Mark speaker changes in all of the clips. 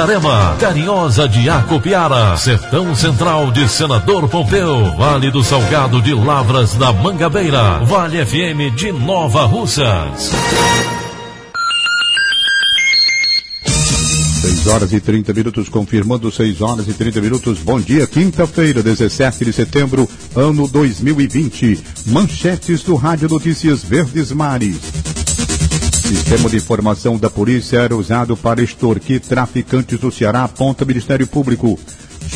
Speaker 1: Itarema, Carinhosa de Acopiara, Sertão Central de Senador Pompeu, Vale do Salgado de Lavras da Mangabeira, Vale FM de Nova Russas.
Speaker 2: 6 horas e 30 minutos, confirmando 6 horas e 30 minutos. Bom dia, quinta-feira, 17 de setembro, ano 2020. Manchetes do Rádio Notícias Verdes Mares. Sistema de informação da polícia era usado para extorquir traficantes do Ceará, aponta Ministério Público.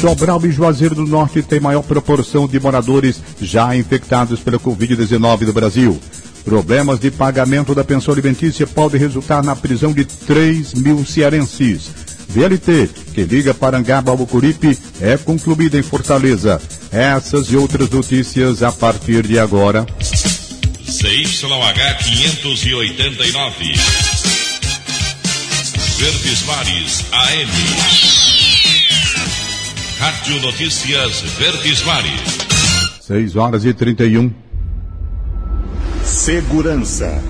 Speaker 2: Sobral e Juazeiro do Norte tem maior proporção de moradores já infectados pela Covid-19 no Brasil. Problemas de pagamento da pensão alimentícia podem resultar na prisão de 3 mil cearenses. VLT, que liga Parangaba ao Bucuripe, é concluída em Fortaleza. Essas e outras notícias a partir de agora.
Speaker 3: CYH 589. Verdes Mares AM. Rádio Notícias Verdes Mares.
Speaker 2: 6 horas e 31.
Speaker 4: Segurança.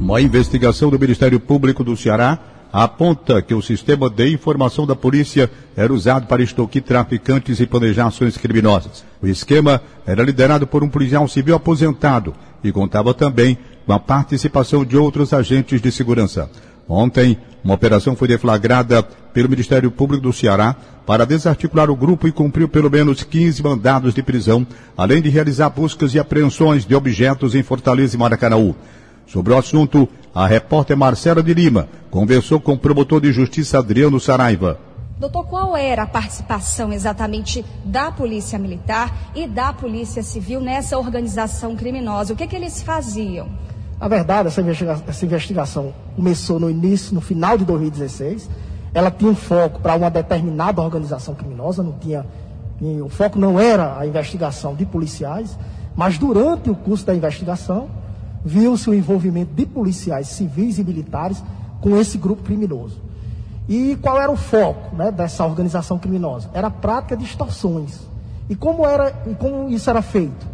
Speaker 2: Uma investigação do Ministério Público do Ceará aponta que o sistema de informação da polícia era usado para extorquir traficantes e planejar ações criminosas. O esquema era liderado por um policial civil aposentado e contava também com a participação de outros agentes de segurança. Ontem, uma operação foi deflagrada pelo Ministério Público do Ceará para desarticular o grupo e cumpriu pelo menos 15 mandados de prisão, além de realizar buscas e apreensões de objetos em Fortaleza e Maracanaú. Sobre o assunto, a repórter Marcela de Lima conversou com o promotor de justiça Adriano Saraiva.
Speaker 5: Doutor, qual era a participação exatamente da Polícia Militar e da Polícia Civil nessa organização criminosa? O que, é que eles faziam?
Speaker 6: Na verdade, essa, investiga essa investigação começou no início, no final de 2016. Ela tinha um foco para uma determinada organização criminosa, não tinha. O foco não era a investigação de policiais, mas durante o curso da investigação, viu-se o envolvimento de policiais civis e militares com esse grupo criminoso. E qual era o foco né, dessa organização criminosa? Era a prática de extorsões. E como, era, e como isso era feito?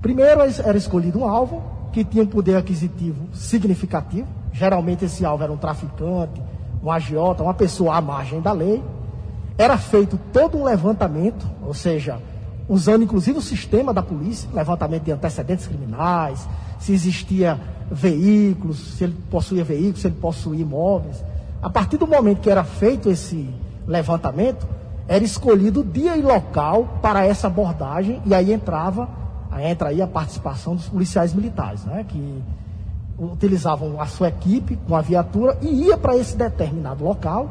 Speaker 6: Primeiro era escolhido um alvo que tinha um poder aquisitivo significativo. Geralmente esse alvo era um traficante, um agiota, uma pessoa à margem da lei. Era feito todo um levantamento, ou seja, usando inclusive o sistema da polícia, levantamento de antecedentes criminais, se existia veículos, se ele possuía veículos, se ele possuía imóveis. A partir do momento que era feito esse levantamento, era escolhido o dia e local para essa abordagem e aí entrava, entra aí a participação dos policiais militares, né, que utilizavam a sua equipe com a viatura e ia para esse determinado local,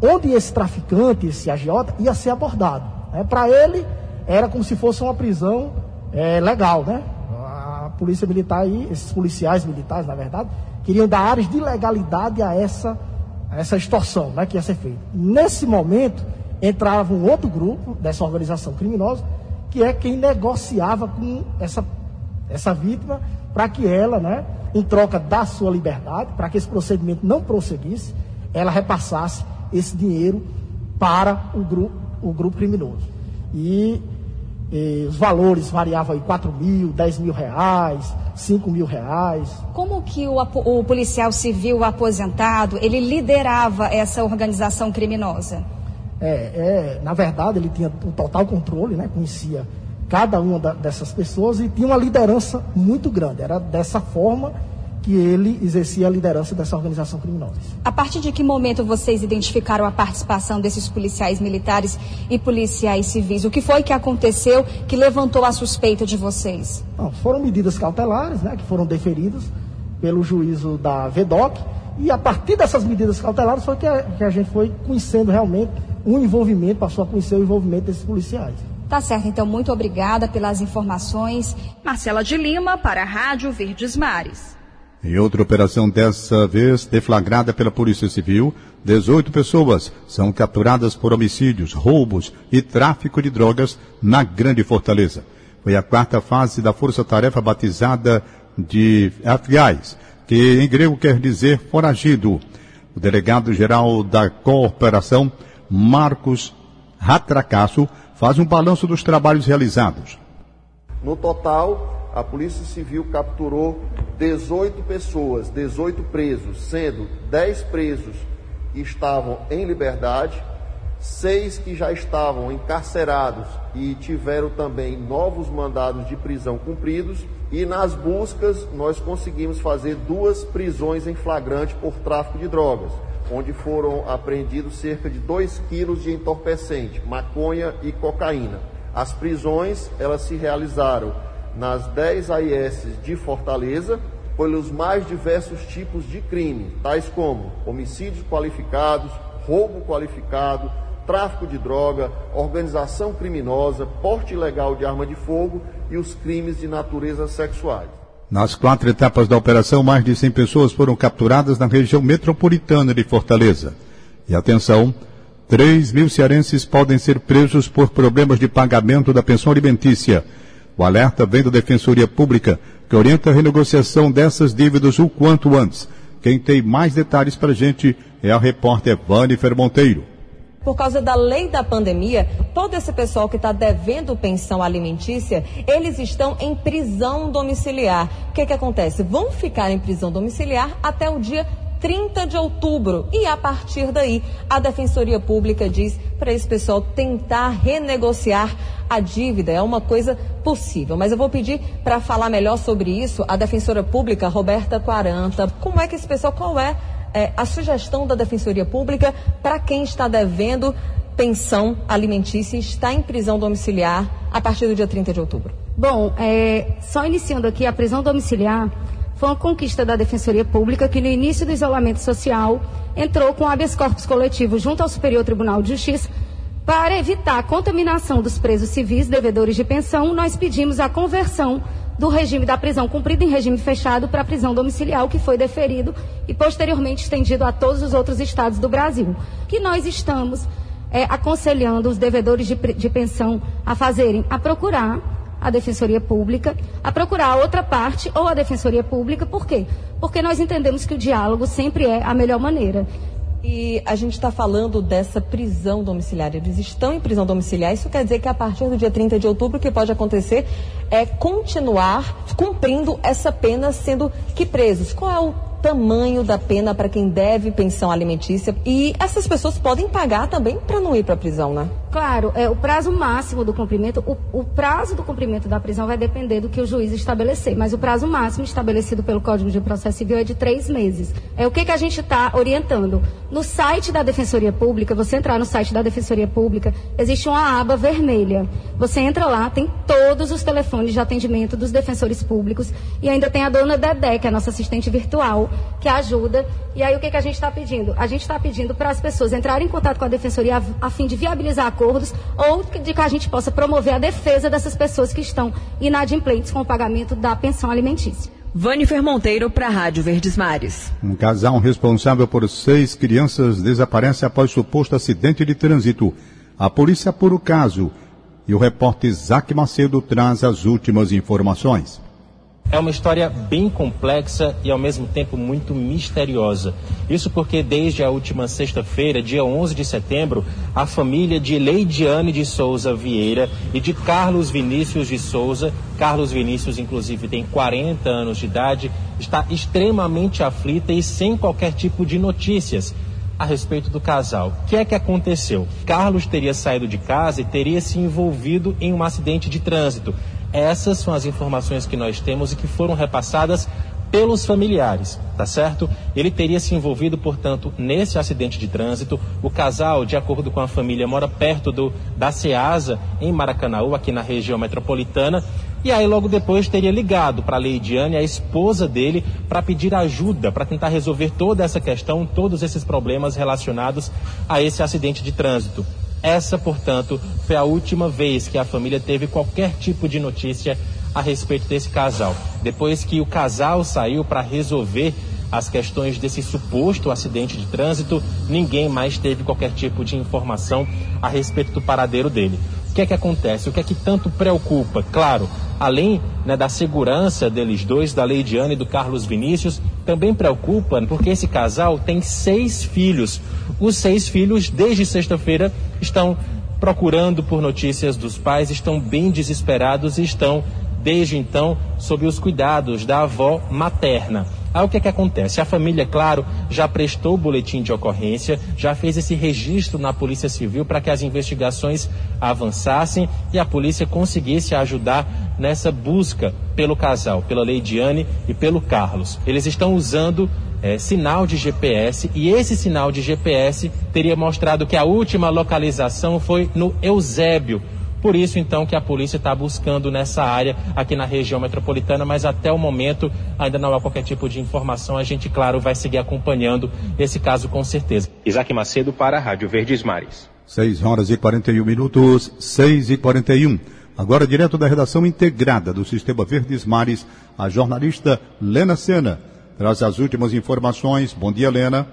Speaker 6: onde esse traficante, esse agiota, ia ser abordado. Né. Para ele, era como se fosse uma prisão é, legal, né? polícia militar e esses policiais militares, na verdade, queriam dar áreas de legalidade a essa, a essa extorsão né, que ia ser feita. Nesse momento, entrava um outro grupo dessa organização criminosa, que é quem negociava com essa, essa vítima para que ela, né, em troca da sua liberdade, para que esse procedimento não prosseguisse, ela repassasse esse dinheiro para o grupo, o grupo criminoso. E e os valores variavam aí 4 mil, 10 mil reais, 5 mil reais.
Speaker 5: Como que o, o, policial civil aposentado, ele liderava essa organização criminosa?
Speaker 6: É, é, na verdade, ele tinha um total controle, né? conhecia cada uma da, dessas pessoas e tinha uma liderança muito grande. Era dessa forma que ele exercia a liderança dessa organização criminosa.
Speaker 5: A partir de que momento vocês identificaram a participação desses policiais militares e policiais civis? O que foi que aconteceu que levantou a suspeita de vocês?
Speaker 6: Não, foram medidas cautelares, né, que foram deferidas pelo juízo da VEDOC, e a partir dessas medidas cautelares foi que a, que a gente foi conhecendo realmente um envolvimento, passou a conhecer o envolvimento desses policiais.
Speaker 5: Tá certo, então muito obrigada pelas informações.
Speaker 4: Marcela de Lima para a Rádio Verdes Mares.
Speaker 2: Em outra operação dessa vez deflagrada pela Polícia Civil, 18 pessoas são capturadas por homicídios, roubos e tráfico de drogas na Grande Fortaleza. Foi a quarta fase da força-tarefa batizada de Afiais, que em grego quer dizer foragido. O delegado-geral da cooperação, Marcos Ratracasso, faz um balanço dos trabalhos realizados.
Speaker 7: No total, a Polícia Civil capturou 18 pessoas, 18 presos, sendo 10 presos que estavam em liberdade, seis que já estavam encarcerados e tiveram também novos mandados de prisão cumpridos. E nas buscas, nós conseguimos fazer duas prisões em flagrante por tráfico de drogas onde foram apreendidos cerca de 2 quilos de entorpecente, maconha e cocaína. As prisões, elas se realizaram nas 10 AIS de Fortaleza, pelos mais diversos tipos de crime, tais como homicídios qualificados, roubo qualificado, tráfico de droga, organização criminosa, porte ilegal de arma de fogo e os crimes de natureza sexuais.
Speaker 2: Nas quatro etapas da operação, mais de 100 pessoas foram capturadas na região metropolitana de Fortaleza. E atenção, 3 mil cearenses podem ser presos por problemas de pagamento da pensão alimentícia. O alerta vem da Defensoria Pública, que orienta a renegociação dessas dívidas o quanto antes. Quem tem mais detalhes para a gente é a repórter Vani Monteiro
Speaker 8: por causa da lei da pandemia, todo esse pessoal que está devendo pensão alimentícia, eles estão em prisão domiciliar. O que, que acontece? Vão ficar em prisão domiciliar até o dia 30 de outubro. E a partir daí, a Defensoria Pública diz para esse pessoal tentar renegociar a dívida. É uma coisa possível. Mas eu vou pedir para falar melhor sobre isso a Defensora Pública, Roberta Quaranta. Como é que esse pessoal, qual é é, a sugestão da Defensoria Pública para quem está devendo pensão alimentícia e está em prisão domiciliar a partir do dia 30 de outubro?
Speaker 9: Bom, é, só iniciando aqui, a prisão domiciliar foi uma conquista da Defensoria Pública que no início do isolamento social entrou com habeas corpus coletivo junto ao Superior Tribunal de Justiça para evitar a contaminação dos presos civis devedores de pensão, nós pedimos a conversão do regime da prisão cumprida em regime fechado para a prisão domiciliar, que foi deferido e posteriormente estendido a todos os outros estados do Brasil. Que nós estamos é, aconselhando os devedores de, de pensão a fazerem, a procurar a Defensoria Pública, a procurar a outra parte ou a Defensoria Pública, por quê? Porque nós entendemos que o diálogo sempre é a melhor maneira.
Speaker 8: E a gente está falando dessa prisão domiciliar. Eles estão em prisão domiciliar. Isso quer dizer que a partir do dia 30 de outubro, o que pode acontecer é continuar cumprindo essa pena, sendo que presos. Qual é o tamanho da pena para quem deve pensão alimentícia? E essas pessoas podem pagar também para não ir para a prisão, né?
Speaker 9: Claro, é, o prazo máximo do cumprimento, o, o, prazo do cumprimento da prisão vai depender do que o juiz estabelecer, mas o prazo máximo estabelecido pelo Código de Processo Civil é de três meses. É o que, que a gente está orientando. No site da Defensoria Pública, você entrar no site da Defensoria Pública, existe uma aba vermelha. Você entra lá, tem todos os telefones de atendimento dos defensores públicos e ainda tem a dona Dedé, que é a nossa assistente virtual, que ajuda. E aí o que, que a gente está pedindo? A gente está pedindo para as pessoas entrarem em contato com a Defensoria a, a fim de viabilizar acordos ou de que a gente possa promover a defesa dessas pessoas que estão inadimplentes com o pagamento da pensão alimentícia.
Speaker 4: Vanifer Monteiro para a Rádio Verdes Mares.
Speaker 2: Um casal responsável por seis crianças desaparece após suposto acidente de trânsito. A polícia apura o caso e o repórter Isaac Macedo traz as últimas informações.
Speaker 10: É uma história bem complexa e ao mesmo tempo muito misteriosa. Isso porque desde a última sexta-feira, dia 11 de setembro, a família de Leidiane de Souza Vieira e de Carlos Vinícius de Souza, Carlos Vinícius inclusive tem 40 anos de idade, está extremamente aflita e sem qualquer tipo de notícias a respeito do casal. O que é que aconteceu? Carlos teria saído de casa e teria se envolvido em um acidente de trânsito. Essas são as informações que nós temos e que foram repassadas pelos familiares, tá certo? Ele teria se envolvido, portanto, nesse acidente de trânsito. O casal, de acordo com a família, mora perto do da Ceasa, em Maracanaú, aqui na região metropolitana. E aí, logo depois, teria ligado para a Leidiane, a esposa dele, para pedir ajuda, para tentar resolver toda essa questão, todos esses problemas relacionados a esse acidente de trânsito. Essa, portanto, foi a última vez que a família teve qualquer tipo de notícia a respeito desse casal. Depois que o casal saiu para resolver as questões desse suposto acidente de trânsito, ninguém mais teve qualquer tipo de informação a respeito do paradeiro dele. Que é que acontece? O que é que tanto preocupa? Claro, além né, da segurança deles dois, da Leidiane e do Carlos Vinícius, também preocupa porque esse casal tem seis filhos. Os seis filhos, desde sexta-feira, estão procurando por notícias dos pais, estão bem desesperados e estão desde então sob os cuidados da avó materna. Aí o que, é que acontece? A família, claro, já prestou o boletim de ocorrência, já fez esse registro na Polícia Civil para que as investigações avançassem e a polícia conseguisse ajudar nessa busca pelo casal, pela Leidiane e pelo Carlos. Eles estão usando é, sinal de GPS e esse sinal de GPS teria mostrado que a última localização foi no Eusébio, por isso, então, que a polícia está buscando nessa área aqui na região metropolitana, mas até o momento ainda não há qualquer tipo de informação. A gente, claro, vai seguir acompanhando esse caso com certeza.
Speaker 11: Isaac Macedo para a Rádio Verdes Mares.
Speaker 2: 6 horas e 41 minutos, 6 e 41. Agora, direto da redação integrada do Sistema Verdes Mares, a jornalista Lena Sena traz as últimas informações. Bom dia, Lena.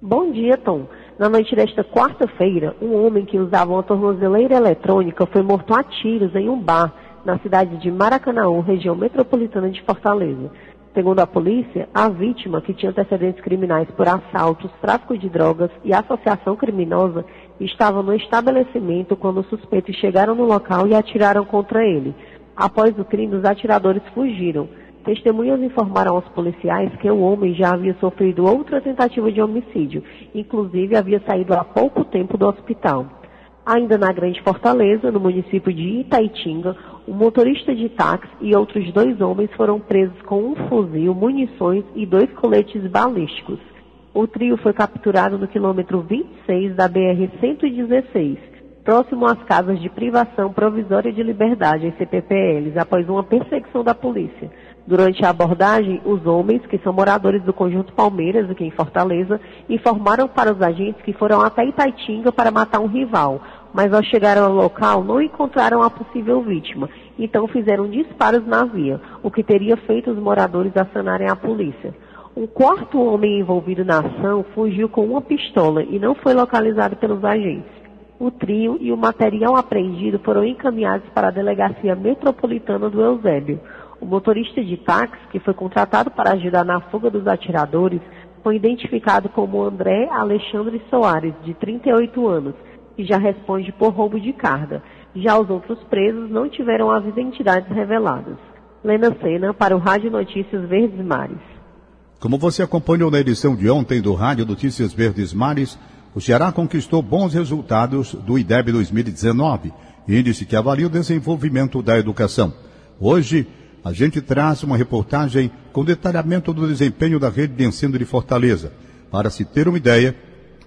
Speaker 12: Bom dia, Tom. Na noite desta quarta-feira, um homem que usava uma tornozeleira eletrônica foi morto a tiros em um bar na cidade de Maracanaú, região metropolitana de Fortaleza. Segundo a polícia, a vítima, que tinha antecedentes criminais por assaltos, tráfico de drogas e associação criminosa, estava no estabelecimento quando os suspeitos chegaram no local e atiraram contra ele. Após o crime, os atiradores fugiram. Testemunhas informaram aos policiais que o homem já havia sofrido outra tentativa de homicídio, inclusive havia saído há pouco tempo do hospital. Ainda na Grande Fortaleza, no município de Itaitinga, um motorista de táxi e outros dois homens foram presos com um fuzil, munições e dois coletes balísticos. O trio foi capturado no quilômetro 26 da BR-116, próximo às casas de privação provisória de liberdade, CPPLs, após uma perseguição da polícia. Durante a abordagem, os homens, que são moradores do conjunto Palmeiras, aqui em Fortaleza, informaram para os agentes que foram até Itaitinga para matar um rival, mas ao chegar ao local não encontraram a possível vítima, então fizeram disparos na via, o que teria feito os moradores acionarem a polícia. Um quarto homem envolvido na ação fugiu com uma pistola e não foi localizado pelos agentes. O trio e o material apreendido foram encaminhados para a Delegacia Metropolitana do Eusébio. O motorista de táxi, que foi contratado para ajudar na fuga dos atiradores, foi identificado como André Alexandre Soares, de 38 anos, e já responde por roubo de carga. Já os outros presos não tiveram as identidades reveladas. Lena Sena, para o Rádio Notícias Verdes Mares.
Speaker 2: Como você acompanhou na edição de ontem do Rádio Notícias Verdes Mares, o Ceará conquistou bons resultados do IDEB 2019, índice que avalia o desenvolvimento da educação. Hoje, a gente traz uma reportagem com detalhamento do desempenho da rede de ensino de Fortaleza. Para se ter uma ideia,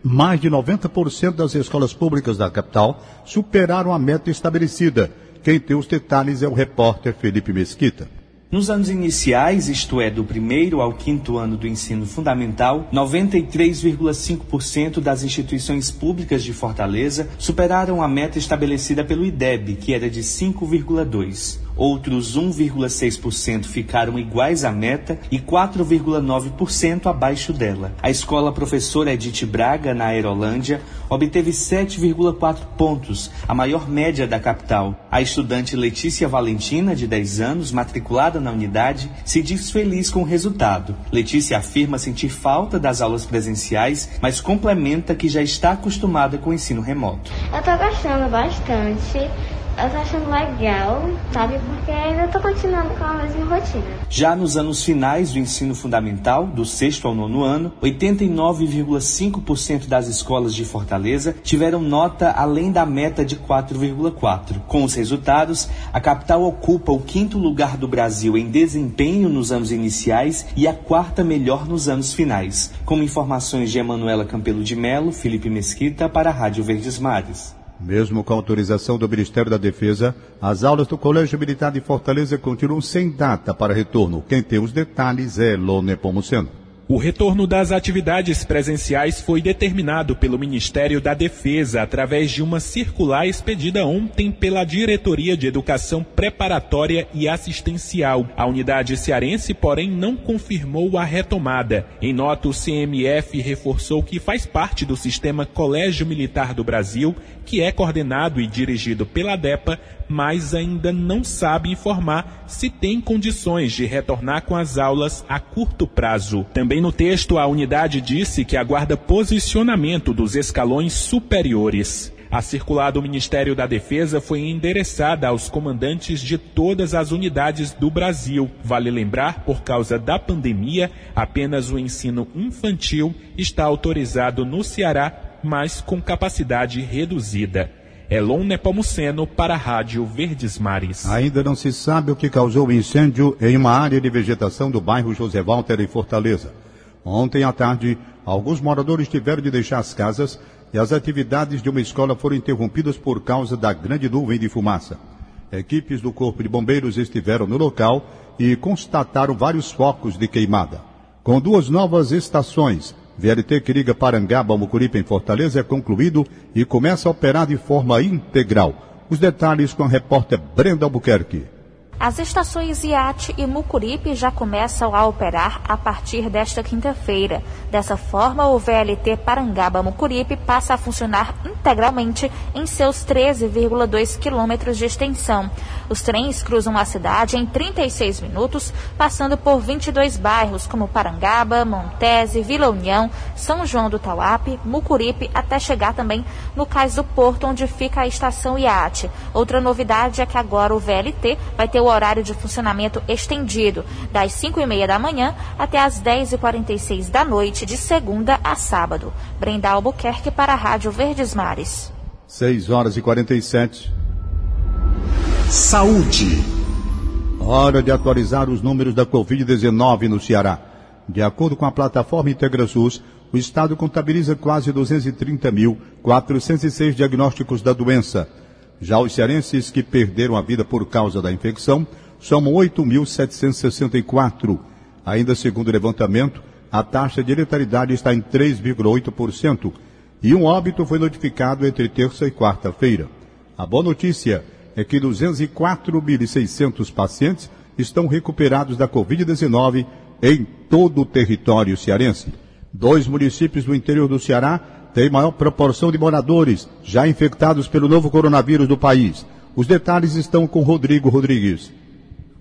Speaker 2: mais de 90% das escolas públicas da capital superaram a meta estabelecida. Quem tem os detalhes é o repórter Felipe Mesquita.
Speaker 13: Nos anos iniciais, isto é, do primeiro ao quinto ano do ensino fundamental, 93,5% das instituições públicas de Fortaleza superaram a meta estabelecida pelo IDEB, que era de 5,2% outros 1,6% ficaram iguais à meta e 4,9% abaixo dela. A escola professora Edith Braga, na Aerolândia, obteve 7,4 pontos, a maior média da capital. A estudante Letícia Valentina, de 10 anos, matriculada na unidade, se diz feliz com o resultado. Letícia afirma sentir falta das aulas presenciais, mas complementa que já está acostumada com o ensino remoto.
Speaker 14: Eu estou gostando bastante Eu tô achando legal, sabe? Porque ainda tô continuando com a mesma rotina.
Speaker 13: Já nos anos finais do ensino fundamental, do sexto ao nono ano, 89,5% das escolas de Fortaleza tiveram nota além da meta de 4,4. Com os resultados, a capital ocupa o quinto lugar do Brasil em desempenho nos anos iniciais e a quarta melhor nos anos finais. Com informações de Emanuela Campelo de Melo, Felipe Mesquita para a Rádio Verdes Mares.
Speaker 2: Mesmo com autorização do Ministério da Defesa, as aulas do Colégio Militar de Fortaleza continuam sem data para retorno. Quem tem os detalhes é Lone Pomuceno.
Speaker 15: O retorno das atividades presenciais foi determinado pelo Ministério da Defesa através de uma circular expedida ontem pela Diretoria de Educação Preparatória e Assistencial. A unidade cearense, porém, não confirmou a retomada. Em nota, o CMF reforçou que faz parte do sistema Colégio Militar do Brasil, que é coordenado e dirigido pela DEPA, mas ainda não sabe informar se tem condições de retornar com as aulas a curto prazo. Também no texto, a unidade disse que aguarda posicionamento dos escalões superiores. A circular do Ministério da Defesa foi endereçada aos comandantes de todas as unidades do Brasil. Vale lembrar, por causa da pandemia, apenas o ensino infantil está autorizado no Ceará, mas com capacidade reduzida. Elon Nepomuceno para a Rádio Verdes Mares.
Speaker 2: Ainda não se sabe o que causou o incêndio em uma área de vegetação do bairro José Walter, em Fortaleza. Ontem à tarde, alguns moradores tiveram de deixar as casas e as atividades de uma escola foram interrompidas por causa da grande nuvem de fumaça. Equipes do Corpo de Bombeiros estiveram no local e constataram vários focos de queimada. Com duas novas estações, VLT que liga Parangaba Mucuripe em Fortaleza é concluído e começa a operar de forma integral. Os detalhes com a repórter Brenda Albuquerque.
Speaker 16: As estações Iate e Mucuripe já começam a operar a partir desta quinta-feira. Dessa forma, o VLT Parangaba-Mucuripe passa a funcionar integralmente em seus 13,2 quilômetros de extensão. Os trens cruzam a cidade em 36 minutos, passando por 22 bairros como Parangaba, Montese, Vila União, São João do Tauape, Mucuripe, até chegar também no Cais do Porto, onde fica a estação Iate. Outra novidade é que agora o VLT vai ter o horário de funcionamento estendido, das 5 e meia da manhã até as 10 e 46 da noite, de segunda a sábado. Brenda Albuquerque para a Rádio Verdes Mares.
Speaker 2: 6 horas e 47.
Speaker 1: Saúde.
Speaker 2: Hora de atualizar os números da Covid-19 no Ceará. De acordo com a plataforma IntegraSUS, o Estado contabiliza quase 230.406 diagnósticos da doença. Já os cearenses que perderam a vida por causa da infecção somam 8.764. Ainda segundo o levantamento, a taxa de letalidade está em 3,8% e um óbito foi notificado entre terça e quarta-feira. A boa notícia é que 204.600 pacientes estão recuperados da Covid-19 em todo o território cearense. Dois municípios do interior do Ceará tem maior proporção de moradores já infectados pelo novo coronavírus do país. Os detalhes estão com Rodrigo Rodrigues.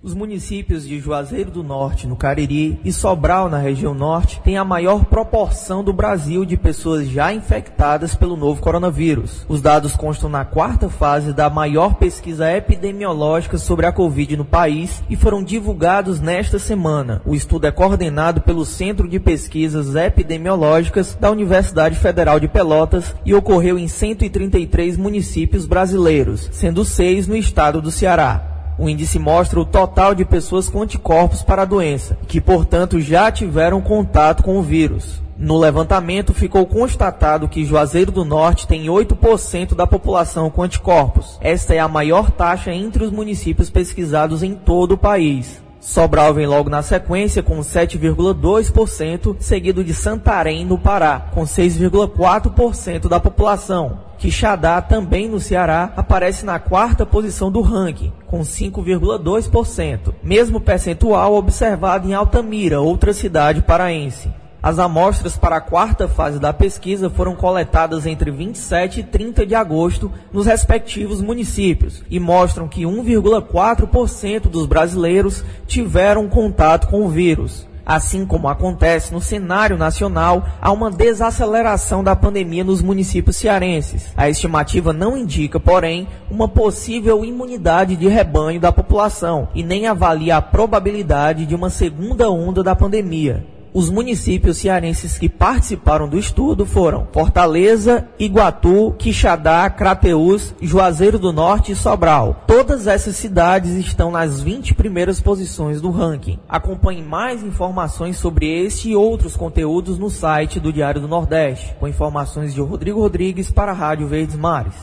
Speaker 17: Os municípios de Juazeiro do Norte, no Cariri, e Sobral, na região norte, têm a maior proporção do Brasil de pessoas já infectadas pelo novo coronavírus. Os dados constam na quarta fase da maior pesquisa epidemiológica sobre a Covid no país e foram divulgados nesta semana. O estudo é coordenado pelo Centro de Pesquisas Epidemiológicas da Universidade Federal de Pelotas e ocorreu em 133 municípios brasileiros, sendo seis no estado do Ceará. O índice mostra o total de pessoas com anticorpos para a doença, que, portanto, já tiveram contato com o vírus. No levantamento, ficou constatado que Juazeiro do Norte tem 8% da população com anticorpos. Esta é a maior taxa entre os municípios pesquisados em todo o país. Sobral vem logo na sequência com 7,2%, seguido de Santarém, no Pará, com 6,4% da população. Quixadá, também no Ceará, aparece na quarta posição do ranking, com 5,2%, mesmo percentual observado em Altamira, outra cidade paraense. As amostras para a quarta fase da pesquisa foram coletadas entre 27 e 30 de agosto nos respectivos municípios e mostram que 1,4% dos brasileiros tiveram contato com o vírus. Assim como acontece no cenário nacional, há uma desaceleração da pandemia nos municípios cearenses. A estimativa não indica, porém, uma possível imunidade de rebanho da população e nem avalia a probabilidade de uma segunda onda da pandemia. Os municípios cearenses que participaram do estudo foram Fortaleza, Iguatu, Quixadá, Crateús, Juazeiro do Norte e Sobral. Todas essas cidades estão nas 20 primeiras posições do ranking. Acompanhe mais informações sobre este e outros conteúdos no site do Diário do Nordeste, com informações de Rodrigo Rodrigues para a Rádio Verdes Mares.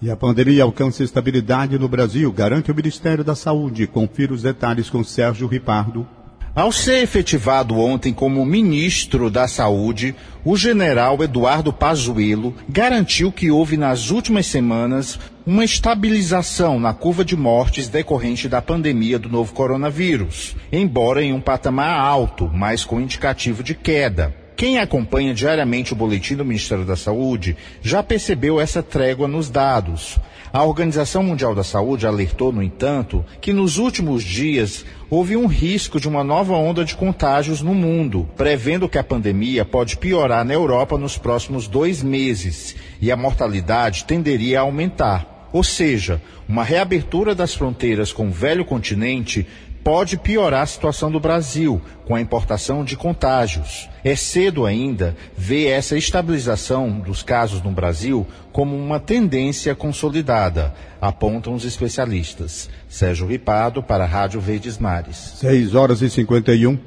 Speaker 2: E a pandemia alcança estabilidade no Brasil, garante o Ministério da Saúde. Confira os detalhes com Sérgio Ripardo.
Speaker 18: Ao ser efetivado ontem como ministro da Saúde, o general Eduardo Pazuello garantiu que houve nas últimas semanas uma estabilização na curva de mortes decorrente da pandemia do novo coronavírus, embora em um patamar alto, mas com indicativo de queda. Quem acompanha diariamente o boletim do Ministério da Saúde já percebeu essa trégua nos dados. A Organização Mundial da Saúde alertou, no entanto, que nos últimos dias houve um risco de uma nova onda de contágios no mundo, prevendo que a pandemia pode piorar na Europa nos próximos dois meses e a mortalidade tenderia a aumentar. Ou seja, uma reabertura das fronteiras com o velho continente pode piorar a situação do Brasil com a importação de contágios. É cedo ainda ver essa estabilização dos casos no Brasil como uma tendência consolidada, apontam os especialistas. Sérgio Ripado para a Rádio Verdes Mares.
Speaker 2: 6 horas e 51.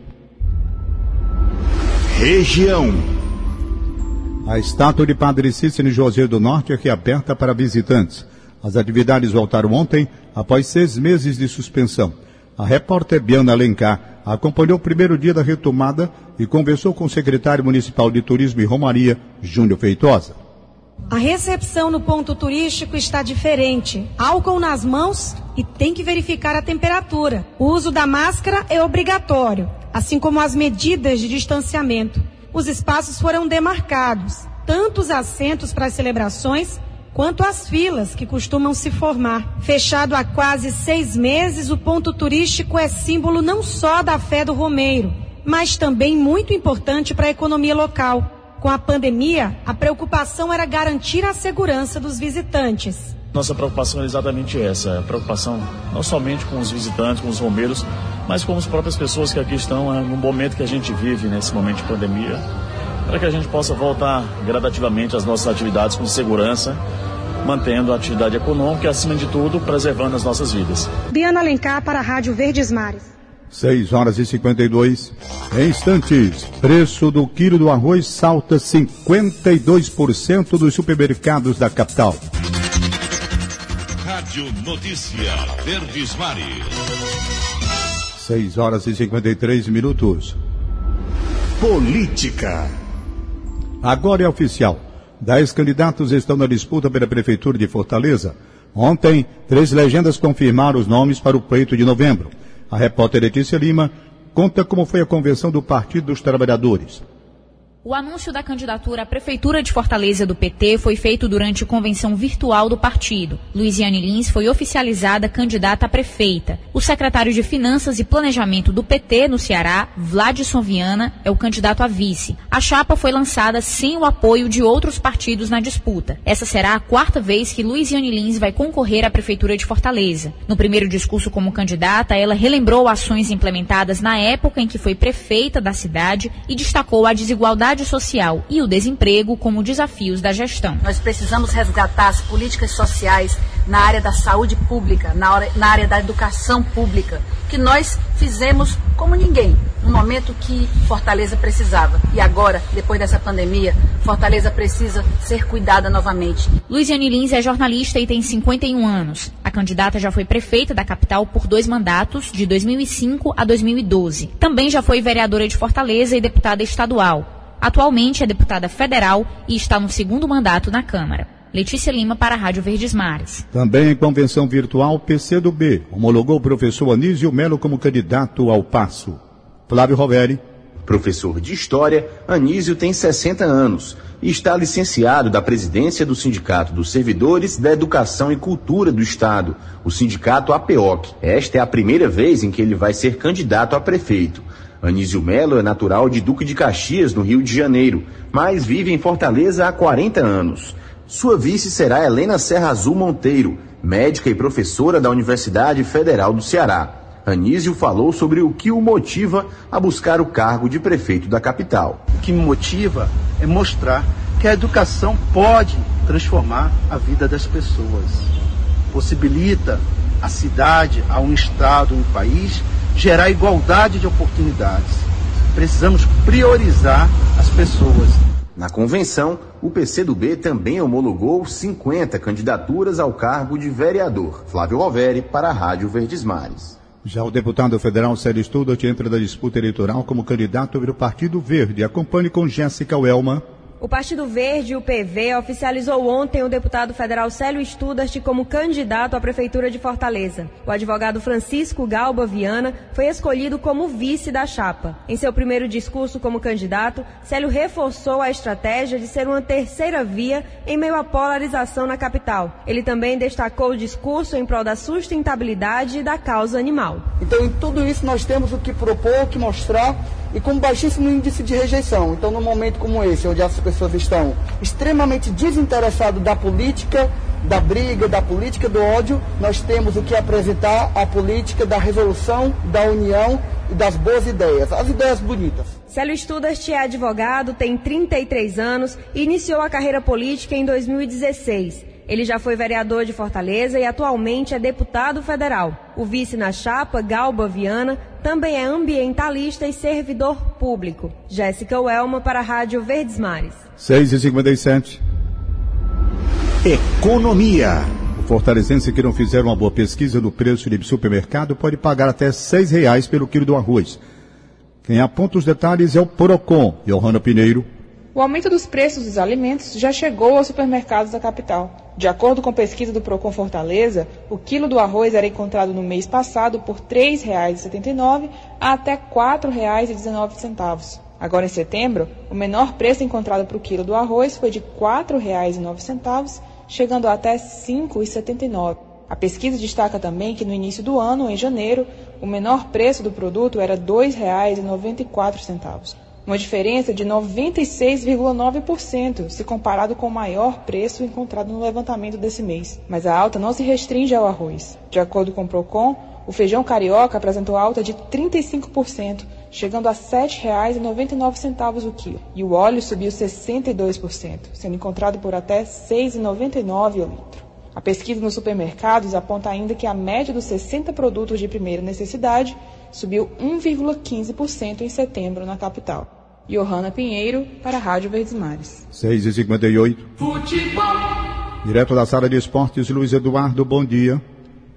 Speaker 3: Região.
Speaker 2: A estátua de Padre Cícero José do Norte é reaberta para visitantes. As atividades voltaram ontem, após seis meses de suspensão. A repórter Biana Alencar acompanhou o primeiro dia da retomada e conversou com o secretário municipal de Turismo e Romaria, Júnior Feitosa.
Speaker 19: A recepção no ponto turístico está diferente. Álcool nas mãos e tem que verificar a temperatura. O uso da máscara é obrigatório, assim como as medidas de distanciamento. Os espaços foram demarcados, tanto os assentos para as celebrações quanto às filas que costumam se formar. Fechado há quase seis meses, o ponto turístico é símbolo não só da fé do Romeiro, mas também muito importante para a economia local. Com a pandemia, a preocupação era garantir a segurança dos visitantes.
Speaker 20: Nossa preocupação é exatamente essa, a preocupação não somente com os visitantes, com os romeiros, mas com as próprias pessoas que aqui estão né, no momento que a gente vive, nesse momento de pandemia, para que a gente possa voltar gradativamente às nossas atividades com segurança, mantendo a atividade econômica e, acima de tudo, preservando as nossas vidas.
Speaker 19: Biana Alencar para a Rádio Verdes Mares.
Speaker 2: 6 horas e 52. Em instantes, preço do quilo do arroz salta 52% dos supermercados da capital.
Speaker 3: Rádio Notícia Verdes Mares.
Speaker 2: 6 horas e 53 minutos.
Speaker 3: Política.
Speaker 2: Agora é oficial. Dez candidatos estão na disputa pela Prefeitura de Fortaleza. Ontem, três legendas confirmaram os nomes para o pleito de novembro. A repórter Letícia Lima conta como foi a convenção do Partido dos Trabalhadores.
Speaker 21: O anúncio da candidatura à Prefeitura de Fortaleza do PT foi feito durante convenção virtual do partido. Luiziane Lins foi oficializada candidata a prefeita. O secretário de Finanças e Planejamento do PT no Ceará, Vladson Viana, é o candidato a vice. A chapa foi lançada sem o apoio de outros partidos na disputa. Essa será a quarta vez que Luiziane Lins vai concorrer à Prefeitura de Fortaleza. No primeiro discurso como candidata, ela relembrou ações implementadas na época em que foi prefeita da cidade e destacou a desigualdade social e o desemprego como desafios da gestão.
Speaker 22: Nós precisamos resgatar as políticas sociais na área da saúde pública, na, hora, na área da educação pública, que nós fizemos como ninguém, no momento que Fortaleza precisava. E agora, depois dessa pandemia, Fortaleza precisa ser cuidada novamente.
Speaker 21: Luiziane Lins é jornalista e tem 51 anos. A candidata já foi prefeita da capital por dois mandatos, de 2005 a 2012. Também já foi vereadora de Fortaleza e deputada estadual. Atualmente é deputada federal e está no segundo mandato na Câmara. Letícia Lima para a Rádio Verdes Mares.
Speaker 2: Também em convenção virtual, PCdoB homologou o professor Anísio Melo como candidato ao passo. Flávio Roveri.
Speaker 23: Professor de História, Anísio tem 60 anos e está licenciado da presidência do Sindicato dos Servidores da Educação e Cultura do Estado, o Sindicato APEOC. Esta é a primeira vez em que ele vai ser candidato a prefeito. Anísio Melo é natural de Duque de Caxias, no Rio de Janeiro, mas vive em Fortaleza há 40 anos. Sua vice será Helena Serra Azul Monteiro, médica e professora da Universidade Federal do Ceará. Anísio falou sobre o que o motiva a buscar o cargo de prefeito da capital.
Speaker 24: O que me motiva é mostrar que a educação pode transformar a vida das pessoas. Possibilita a cidade, a um estado, um país, gerar igualdade de oportunidades. Precisamos priorizar as pessoas.
Speaker 23: Na convenção, o PCdoB também homologou 50 candidaturas ao cargo de vereador. Flávio Roveri, para a Rádio Verdes Mares.
Speaker 2: Já o deputado federal Célio Studart entra na disputa eleitoral como candidato pelo Partido Verde. Acompanhe com Jéssica Welma.
Speaker 25: O Partido Verde, o PV, oficializou ontem o deputado federal Célio Studart como candidato à Prefeitura de Fortaleza. O advogado Francisco Galba Viana foi escolhido como vice da chapa. Em seu primeiro discurso como candidato, Célio reforçou a estratégia de ser uma terceira via em meio à polarização na capital. Ele também destacou o discurso em prol da sustentabilidade e da causa animal.
Speaker 26: Então, em tudo isso, nós temos o que propor, o que mostrar e com baixíssimo índice de rejeição. Então, num momento como esse, onde as pessoas estão extremamente desinteressadas da política, da briga, da política do ódio, nós temos o que apresentar a política da resolução, da união e das boas ideias, as ideias bonitas.
Speaker 25: Célio Studart é advogado, tem 33 anos e iniciou a carreira política em 2016. Ele já foi vereador de Fortaleza e atualmente é deputado federal. O vice na chapa, Galba Viana, também é ambientalista e servidor público. Jéssica Welma para a Rádio Verdes Mares.
Speaker 2: 6 e 57
Speaker 3: Economia.
Speaker 2: O fortalezense que não fizer uma boa pesquisa do preço de supermercado pode pagar até seis reais pelo quilo do arroz. Quem aponta os detalhes é o Porocon, Johanna Pineiro.
Speaker 27: O aumento dos preços dos alimentos já chegou aos supermercados da capital. De acordo com pesquisa do Procon Fortaleza, o quilo do arroz era encontrado no mês passado por R$ 3,79 a até R$ 4,19. Agora, em setembro, o menor preço encontrado para o quilo do arroz foi de R$ 4,09, chegando até R$ 5,79. A pesquisa destaca também que no início do ano, em janeiro, o menor preço do produto era R$ 2,94, uma diferença de 96,9% se comparado com o maior preço encontrado no levantamento desse mês. Mas a alta não se restringe ao arroz. De acordo com o Procon, o feijão carioca apresentou alta de 35%, chegando a R$ 7,99 o quilo. E o óleo subiu 62%, sendo encontrado por até R$ 6,99 o litro. A pesquisa nos supermercados aponta ainda que a média dos 60 produtos de primeira necessidade subiu 1,15% em setembro na capital. Johanna Pinheiro, para a Rádio Verdes Mares.
Speaker 2: 6 e 58 Futebol. Direto da sala de esportes, Luiz Eduardo, bom dia.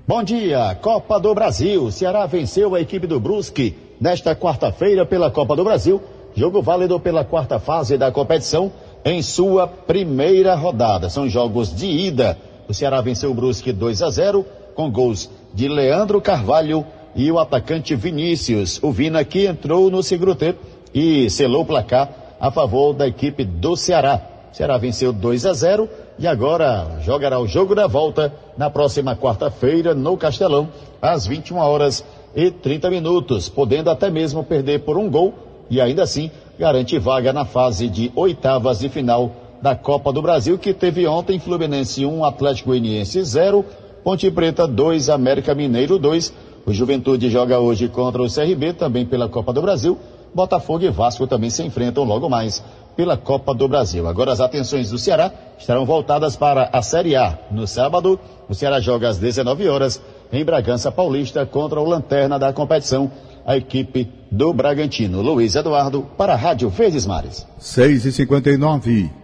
Speaker 28: Bom dia, Copa do Brasil. Ceará venceu a equipe do Brusque nesta quarta-feira pela Copa do Brasil. Jogo válido pela quarta fase da competição em sua primeira rodada. São jogos de ida. O Ceará venceu o Brusque 2 a 0 com gols de Leandro Carvalho e o atacante Vinícius. O Vina que entrou no segundo tempo e selou o placar a favor da equipe do Ceará. O Ceará venceu 2 a 0 e agora jogará o jogo da volta na próxima quarta-feira no Castelão, às 21 horas e 30 minutos, podendo até mesmo perder por um gol e ainda assim garante vaga na fase de oitavas de final da Copa do Brasil, que teve ontem Fluminense 1, Atlético Goianiense 0, Ponte Preta 2, América Mineiro 2. O Juventude joga hoje contra o CRB, também pela Copa do Brasil. Botafogo e Vasco também se enfrentam logo mais pela Copa do Brasil. Agora as atenções do Ceará estarão voltadas para a Série A. No sábado, o Ceará joga às 19 horas em Bragança Paulista contra o Lanterna da competição, a equipe do Bragantino. Luiz Eduardo para a Rádio Verdes Mares.
Speaker 2: 6 e 59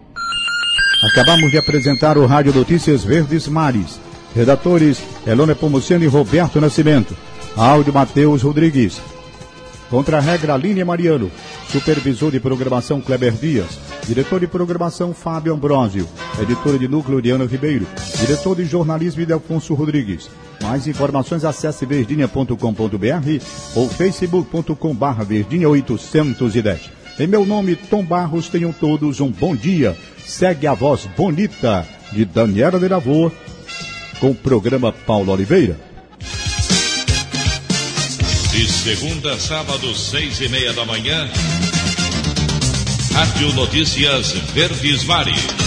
Speaker 2: Acabamos de apresentar o Rádio Notícias Verdes Mares. Redatores Elone Pomuceno e Roberto Nascimento. Áudio Matheus Rodrigues. Contra a regra Aline Mariano. Supervisor de programação Kleber Dias. Diretor de programação Fábio Ambrosio. Editora de núcleo Diana Ribeiro. Diretor de jornalismo Idelfonso Rodrigues. Mais informações acesse verdinha.com.br ou facebook.com barra verdinha 810. Em meu nome, Tom Barros, tenham todos um bom dia. Segue a voz bonita de Daniela de com o programa Paulo Oliveira.
Speaker 3: De segunda a sábado, seis e meia da manhã. Rádio Notícias Verdes Mares.